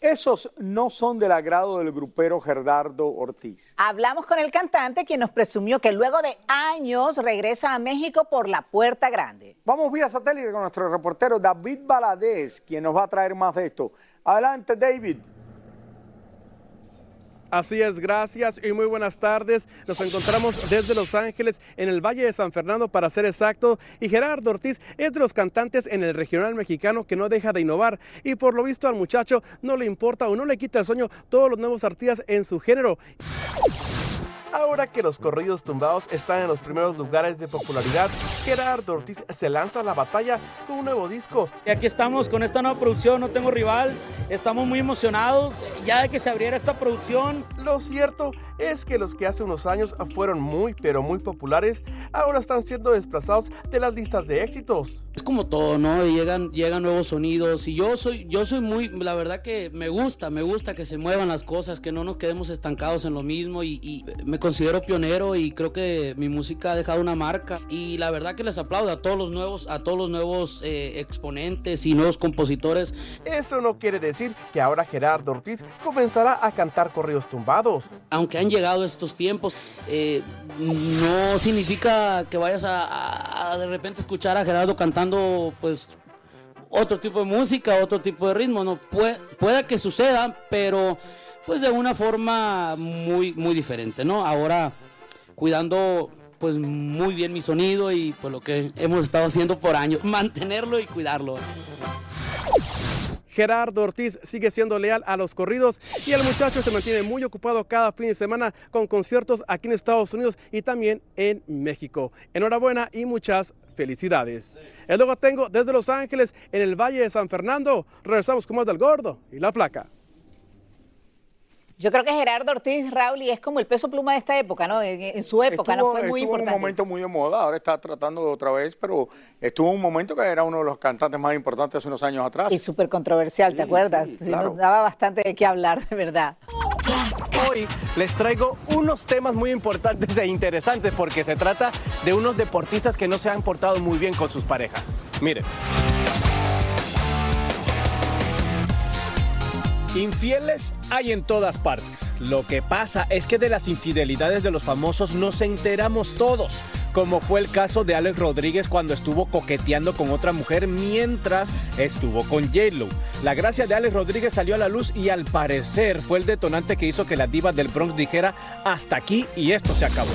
esos no son del agrado del grupero Gerardo Ortiz. Hablamos con el cantante quien nos presumió que luego de años regresa a México por la puerta grande. Vamos vía satélite con nuestro reportero David Baladés, quien nos va a traer más de esto. Adelante, David. Así es, gracias y muy buenas tardes. Nos encontramos desde Los Ángeles, en el Valle de San Fernando para ser exacto, y Gerardo Ortiz es de los cantantes en el regional mexicano que no deja de innovar y por lo visto al muchacho no le importa o no le quita el sueño todos los nuevos artistas en su género. Ahora que los corridos tumbados están en los primeros lugares de popularidad, Gerardo Ortiz se lanza a la batalla con un nuevo disco. Y aquí estamos con esta nueva producción, No Tengo Rival. Estamos muy emocionados ya de que se abriera esta producción. Lo cierto es que los que hace unos años fueron muy pero muy populares, ahora están siendo desplazados de las listas de éxitos. Es como todo, ¿no? Llegan, llegan nuevos sonidos y yo soy, yo soy muy, la verdad que me gusta, me gusta que se muevan las cosas, que no nos quedemos estancados en lo mismo y, y me considero pionero y creo que mi música ha dejado una marca y la verdad que les aplaudo a todos los nuevos, a todos los nuevos eh, exponentes y nuevos compositores. Eso no quiere decir que ahora Gerardo Ortiz comenzará a cantar corridos tumbados. Aunque han llegado estos tiempos, eh, no significa que vayas a, a- a de repente escuchar a Gerardo cantando pues otro tipo de música, otro tipo de ritmo, no puede, pueda que suceda, pero pues de una forma muy muy diferente, ¿no? Ahora cuidando pues muy bien mi sonido y pues lo que hemos estado haciendo por años, mantenerlo y cuidarlo. Gerardo Ortiz sigue siendo leal a los corridos y el muchacho se mantiene muy ocupado cada fin de semana con conciertos aquí en Estados Unidos y también en México. Enhorabuena y muchas felicidades. Es lo que tengo desde Los Ángeles, en el Valle de San Fernando. Regresamos con más del gordo y la flaca. Yo creo que Gerardo Ortiz Raúl y es como el peso pluma de esta época, ¿no? En, en su época, ¿no? Fue muy estuvo en importante. un momento muy de moda, ahora está tratando de otra vez, pero estuvo en un momento que era uno de los cantantes más importantes hace unos años atrás. Y súper controversial, ¿te Sí, acuerdas? sí, Sí, claro. Nos daba bastante de qué hablar, de verdad. Hoy les traigo unos temas muy importantes e interesantes porque se trata de unos deportistas que no se han portado muy bien con sus parejas. Miren. Infieles hay en todas partes. Lo que pasa es que de las infidelidades de los famosos nos enteramos todos, como fue el caso de Alex Rodríguez cuando estuvo coqueteando con otra mujer mientras estuvo con J-Lo. La gracia de Alex Rodríguez salió a la luz y al parecer fue el detonante que hizo que la diva del Bronx dijera hasta aquí y esto se acabó.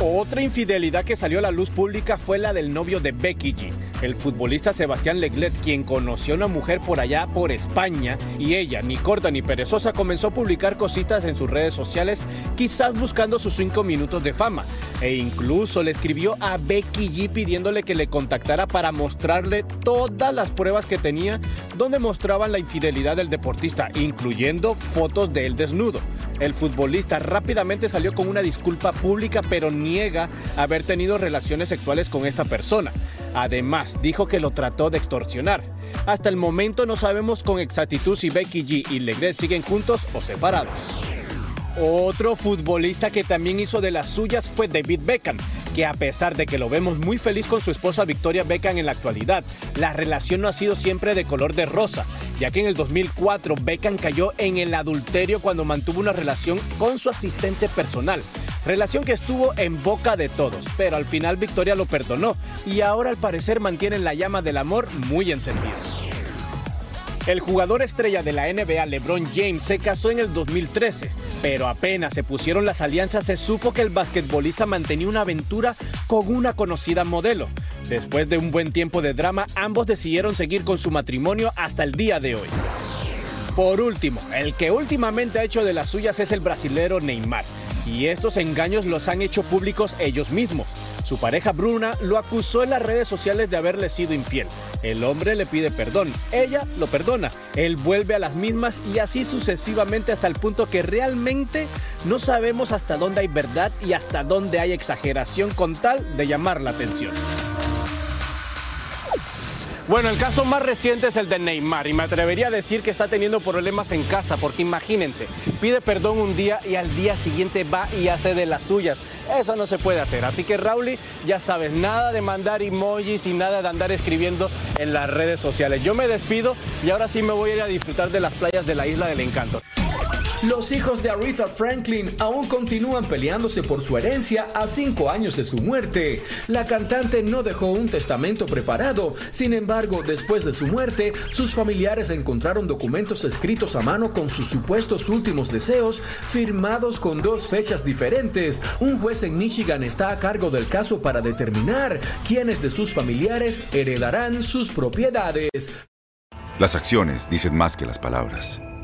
Otra infidelidad que salió a la luz pública fue la del novio de Becky G, el futbolista Sebastián Leglet, quien conoció a una mujer por allá por España y ella, ni corta ni perezosa, comenzó a publicar cositas en sus redes sociales, quizás buscando sus cinco minutos de fama. E incluso le escribió a Becky G pidiéndole que le contactara para mostrarle todas las pruebas que tenía donde mostraban la infidelidad del deportista, incluyendo fotos de él desnudo. El futbolista rápidamente salió con una disculpa pública, pero niega haber tenido relaciones sexuales con esta persona. Además, dijo que lo trató de extorsionar. Hasta el momento no sabemos con exactitud si Becky G y Legret siguen juntos o separados. Otro futbolista que también hizo de las suyas fue David Beckham, que a pesar de que lo vemos muy feliz con su esposa Victoria Beckham en la actualidad, la relación no ha sido siempre de color de rosa, ya que en el 2004 Beckham cayó en el adulterio cuando mantuvo una relación con su asistente personal. Relación que estuvo en boca de todos, pero al final Victoria lo perdonó y ahora al parecer mantienen la llama del amor muy encendida. El jugador estrella de la NBA LeBron James se casó en el 2013, pero apenas se pusieron las alianzas se supo que el basquetbolista mantenía una aventura con una conocida modelo. Después de un buen tiempo de drama, ambos decidieron seguir con su matrimonio hasta el día de hoy. Por último, el que últimamente ha hecho de las suyas es el brasilero Neymar, y estos engaños los han hecho públicos ellos mismos. Su pareja Bruna lo acusó en las redes sociales de haberle sido infiel. El hombre le pide perdón, ella lo perdona, él vuelve a las mismas y así sucesivamente hasta el punto que realmente no sabemos hasta dónde hay verdad y hasta dónde hay exageración con tal de llamar la atención. Bueno, el caso más reciente es el de Neymar y me atrevería a decir que está teniendo problemas en casa porque imagínense, pide perdón un día y al día siguiente va y hace de las suyas. Eso no se puede hacer. Así que Rauli, ya sabes, nada de mandar emojis y nada de andar escribiendo en las redes sociales. Yo me despido y ahora sí me voy a ir a disfrutar de las playas de la Isla del Encanto. Los hijos de Aretha Franklin aún continúan peleándose por su herencia a cinco años de su muerte. La cantante no dejó un testamento preparado, sin embargo, después de su muerte, sus familiares encontraron documentos escritos a mano con sus supuestos últimos deseos, firmados con dos fechas diferentes. Un juez en Michigan está a cargo del caso para determinar quiénes de sus familiares heredarán sus propiedades. Las acciones dicen más que las palabras.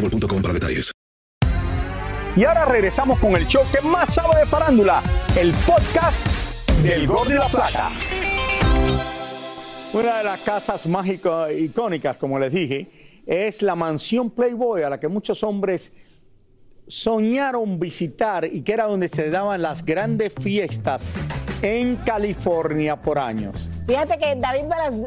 boostmobile.com para detalles. Y ahora regresamos con el show que más sabe de farándula, el podcast del Gol de la Plata. Una de las casas mágicas icónicas, como les dije, es la mansión Playboy a la que muchos hombres soñaron visitar y que era donde se daban las grandes fiestas en California por años. Fíjate que David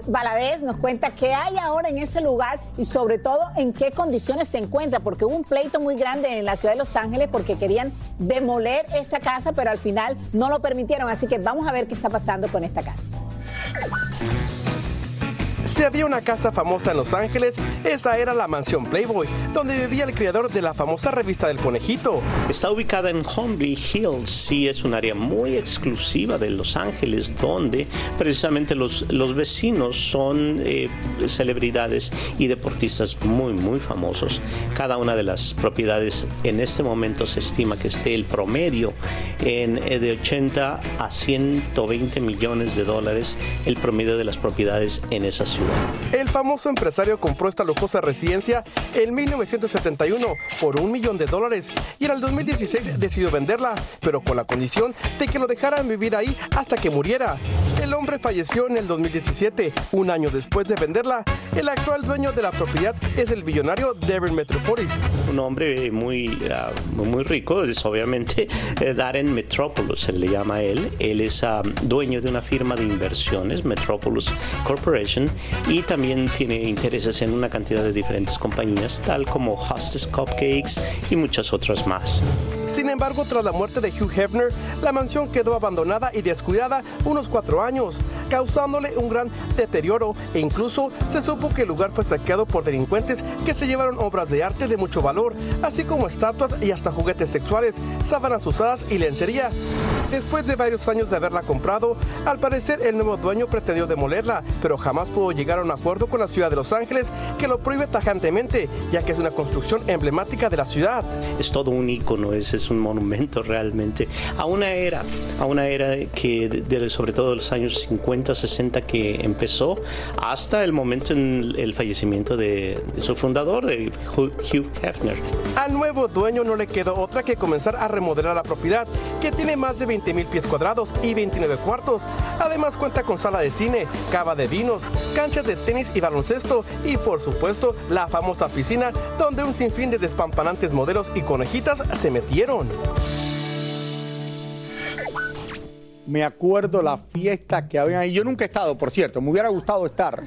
Baladés nos cuenta qué hay ahora en ese lugar y sobre todo en qué condiciones se encuentra, porque hubo un pleito muy grande en la ciudad de Los Ángeles porque querían demoler esta casa, pero al final no lo permitieron. Así que vamos a ver qué está pasando con esta casa. Si había una casa famosa en Los Ángeles, esa era la mansión Playboy, donde vivía el creador de la famosa revista del conejito. Está ubicada en Holmby Hills, sí es un área muy exclusiva de Los Ángeles, donde precisamente los, los vecinos son eh, celebridades y deportistas muy, muy famosos. Cada una de las propiedades en este momento se estima que esté el promedio en, eh, de 80 a 120 millones de dólares, el promedio de las propiedades en esa ciudad. El famoso empresario compró esta lujosa residencia en 1971 por un millón de dólares y en el 2016 decidió venderla, pero con la condición de que lo dejaran vivir ahí hasta que muriera. El hombre falleció en el 2017, un año después de venderla. El actual dueño de la propiedad es el billonario Darren Metropolis. Un hombre muy, ah, muy rico, es obviamente eh, Darren Metropolis, se le llama a él. Él es ah, dueño de una firma de inversiones, Metropolis Corporation, y también tiene intereses en una cantidad de diferentes compañías, tal como Hostess Cupcakes y muchas otras más. Sin embargo, tras la muerte de Hugh Hefner, la mansión quedó abandonada y descuidada unos cuatro años, causándole un gran deterioro e incluso se supo que el lugar fue saqueado por delincuentes que se llevaron obras de arte de mucho valor, así como estatuas y hasta juguetes sexuales, sábanas usadas y lencería. Después de varios años de haberla comprado, al parecer el nuevo dueño pretendió demolerla, pero jamás pudo llegar a un acuerdo con la ciudad de Los Ángeles que lo prohíbe tajantemente, ya que es una construcción emblemática de la ciudad. Es todo un ícono, es, es un monumento realmente a una era, a una era que de- sobre todo los años 50, 60 que empezó hasta el momento en el fallecimiento de, de su fundador, de Hugh Hefner. Al nuevo dueño no le quedó otra que comenzar a remodelar la propiedad, que tiene más de 20 mil pies cuadrados y 29 cuartos. Además cuenta con sala de cine, cava de vinos, canchas de tenis y baloncesto y por supuesto la famosa piscina donde un sinfín de despampanantes modelos y conejitas se metieron. Me acuerdo la fiesta que había ahí. Yo nunca he estado, por cierto, me hubiera gustado estar,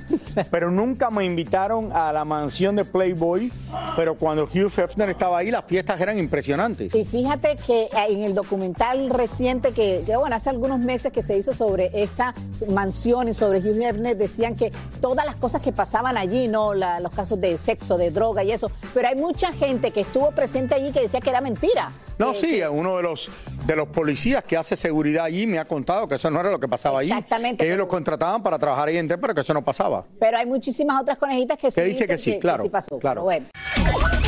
pero nunca me invitaron a la mansión de Playboy. Pero cuando Hugh Hefner estaba ahí, las fiestas eran impresionantes. Y fíjate que eh, en el documental reciente que, que, bueno, hace algunos meses que se hizo sobre esta mansión y sobre Hugh Hefner, decían que todas las cosas que pasaban allí, ¿no? La- los casos de sexo, de droga y eso, pero hay mucha gente que estuvo presente allí que decía que era mentira. No, sí, uno de los de los policías que hace seguridad allí me ha contado que eso no era lo que pasaba allí. Exactamente, Que ellos los contrataban para trabajar ahí en pero que eso no pasaba. Pero hay muchísimas otras conejitas que sí Que dice que sí, claro, pasó. claro. Pero bueno.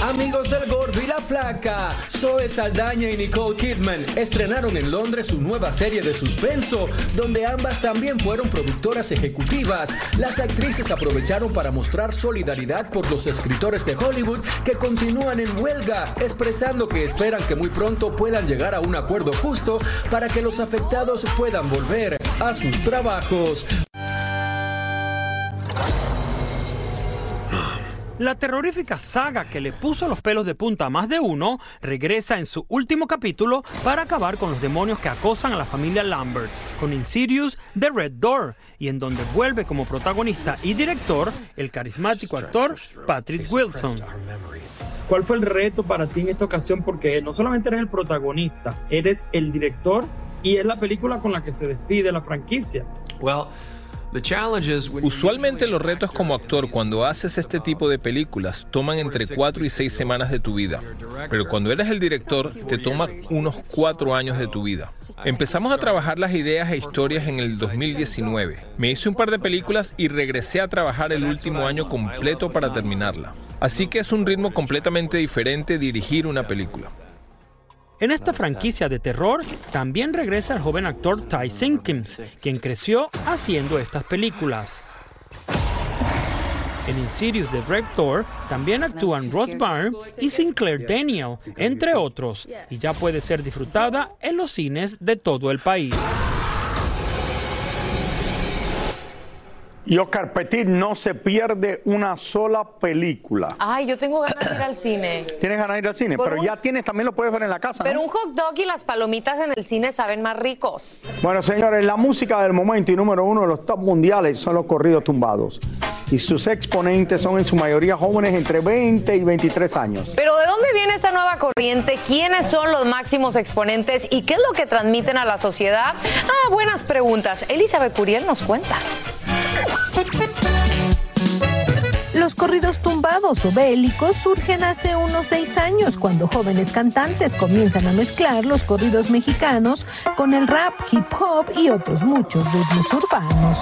Amigos del Gordo y la Flaca, Zoe Saldaña y Nicole Kidman estrenaron en Londres su nueva serie de suspenso, donde ambas también fueron productoras ejecutivas. Las actrices aprovecharon para mostrar solidaridad por los escritores de Hollywood que continúan en huelga, expresando que esperan que muy pronto puedan llegar a un acuerdo justo para que los afectados puedan volver a sus trabajos. La terrorífica saga que le puso los pelos de punta a más de uno regresa en su último capítulo para acabar con los demonios que acosan a la familia Lambert, con Insidious The Red Door, y en donde vuelve como protagonista y director el carismático actor Patrick Wilson. ¿Cuál fue el reto para ti en esta ocasión? Porque no solamente eres el protagonista, eres el director y es la película con la que se despide la franquicia. Usualmente los retos como actor cuando haces este tipo de películas toman entre 4 y 6 semanas de tu vida, pero cuando eres el director te toma unos 4 años de tu vida. Empezamos a trabajar las ideas e historias en el 2019. Me hice un par de películas y regresé a trabajar el último año completo para terminarla. Así que es un ritmo completamente diferente dirigir una película. En esta franquicia de terror también regresa el joven actor Ty Simpkins, quien creció haciendo estas películas. En Insidious The Red Door también actúan Ross Byrne y Sinclair Daniel, entre otros, y ya puede ser disfrutada en los cines de todo el país. Y Oscar Petit no se pierde una sola película. Ay, yo tengo ganas de ir al cine. Tienes ganas de ir al cine, Por pero un- ya tienes, también lo puedes ver en la casa. ¿no? Pero un hot dog y las palomitas en el cine saben más ricos. Bueno, señores, la música del momento y número uno de los top mundiales son los corridos tumbados. Y sus exponentes son en su mayoría jóvenes entre 20 y 23 años. Pero ¿de dónde viene esta nueva corriente? ¿Quiénes son los máximos exponentes? ¿Y qué es lo que transmiten a la sociedad? Ah, buenas preguntas. Elizabeth Curiel nos cuenta. Los corridos tumbados o bélicos surgen hace unos seis años cuando jóvenes cantantes comienzan a mezclar los corridos mexicanos con el rap, hip hop y otros muchos ritmos urbanos.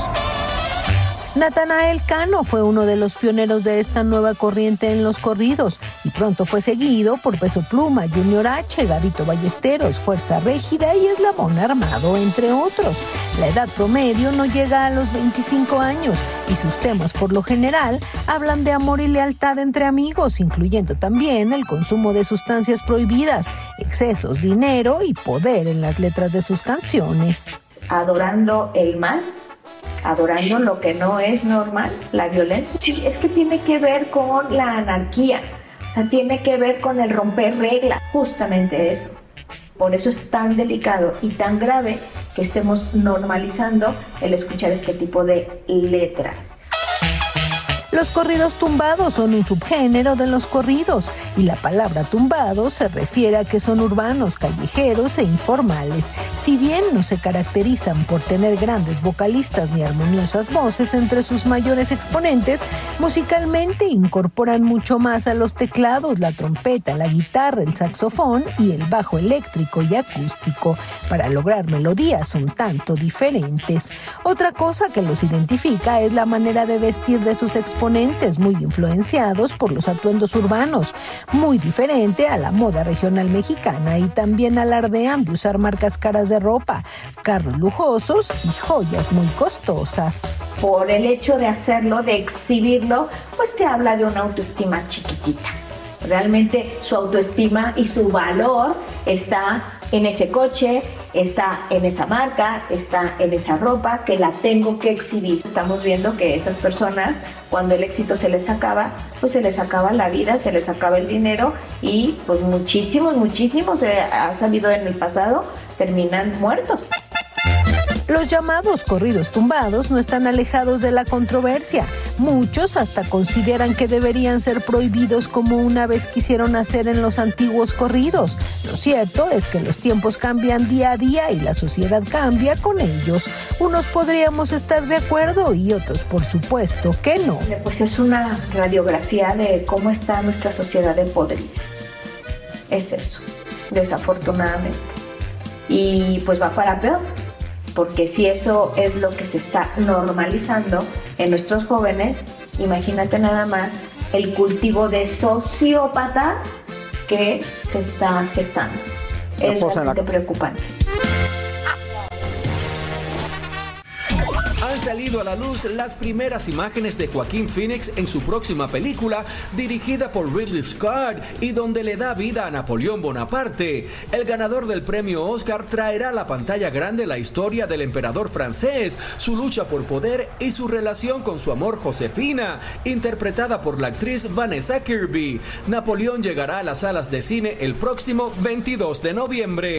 Natanael Cano fue uno de los pioneros de esta nueva corriente en los corridos y pronto fue seguido por Peso Pluma, Junior H, Gavito Ballesteros, Fuerza Régida y Eslabón Armado, entre otros. La edad promedio no llega a los 25 años y sus temas por lo general hablan de amor y lealtad entre amigos, incluyendo también el consumo de sustancias prohibidas, excesos, dinero y poder en las letras de sus canciones. Adorando el mal adorando lo que no es normal, la violencia. Es que tiene que ver con la anarquía, o sea, tiene que ver con el romper reglas, justamente eso. Por eso es tan delicado y tan grave que estemos normalizando el escuchar este tipo de letras. Los corridos tumbados son un subgénero de los corridos y la palabra tumbado se refiere a que son urbanos, callejeros e informales. Si bien no se caracterizan por tener grandes vocalistas ni armoniosas voces entre sus mayores exponentes, musicalmente incorporan mucho más a los teclados, la trompeta, la guitarra, el saxofón y el bajo eléctrico y acústico para lograr melodías un tanto diferentes. Otra cosa que los identifica es la manera de vestir de sus exponentes muy influenciados por los atuendos urbanos, muy diferente a la moda regional mexicana y también alardean de usar marcas caras de ropa, carros lujosos y joyas muy costosas. Por el hecho de hacerlo, de exhibirlo, pues te habla de una autoestima chiquitita. Realmente su autoestima y su valor está en ese coche, está en esa marca, está en esa ropa que la tengo que exhibir. Estamos viendo que esas personas, cuando el éxito se les acaba, pues se les acaba la vida, se les acaba el dinero y pues muchísimos, muchísimos, eh, ha salido en el pasado, terminan muertos. Los llamados corridos tumbados no están alejados de la controversia. Muchos hasta consideran que deberían ser prohibidos como una vez quisieron hacer en los antiguos corridos. Lo cierto es que los tiempos cambian día a día y la sociedad cambia con ellos. Unos podríamos estar de acuerdo y otros por supuesto que no. Pues es una radiografía de cómo está nuestra sociedad de poder. Es eso, desafortunadamente. Y pues va para peor porque si eso es lo que se está normalizando en nuestros jóvenes, imagínate nada más el cultivo de sociópatas que se está gestando. Es realmente preocupante. Han salido a la luz las primeras imágenes de Joaquín Phoenix en su próxima película, dirigida por Ridley Scott y donde le da vida a Napoleón Bonaparte. El ganador del premio Oscar traerá a la pantalla grande la historia del emperador francés, su lucha por poder y su relación con su amor Josefina, interpretada por la actriz Vanessa Kirby. Napoleón llegará a las salas de cine el próximo 22 de noviembre.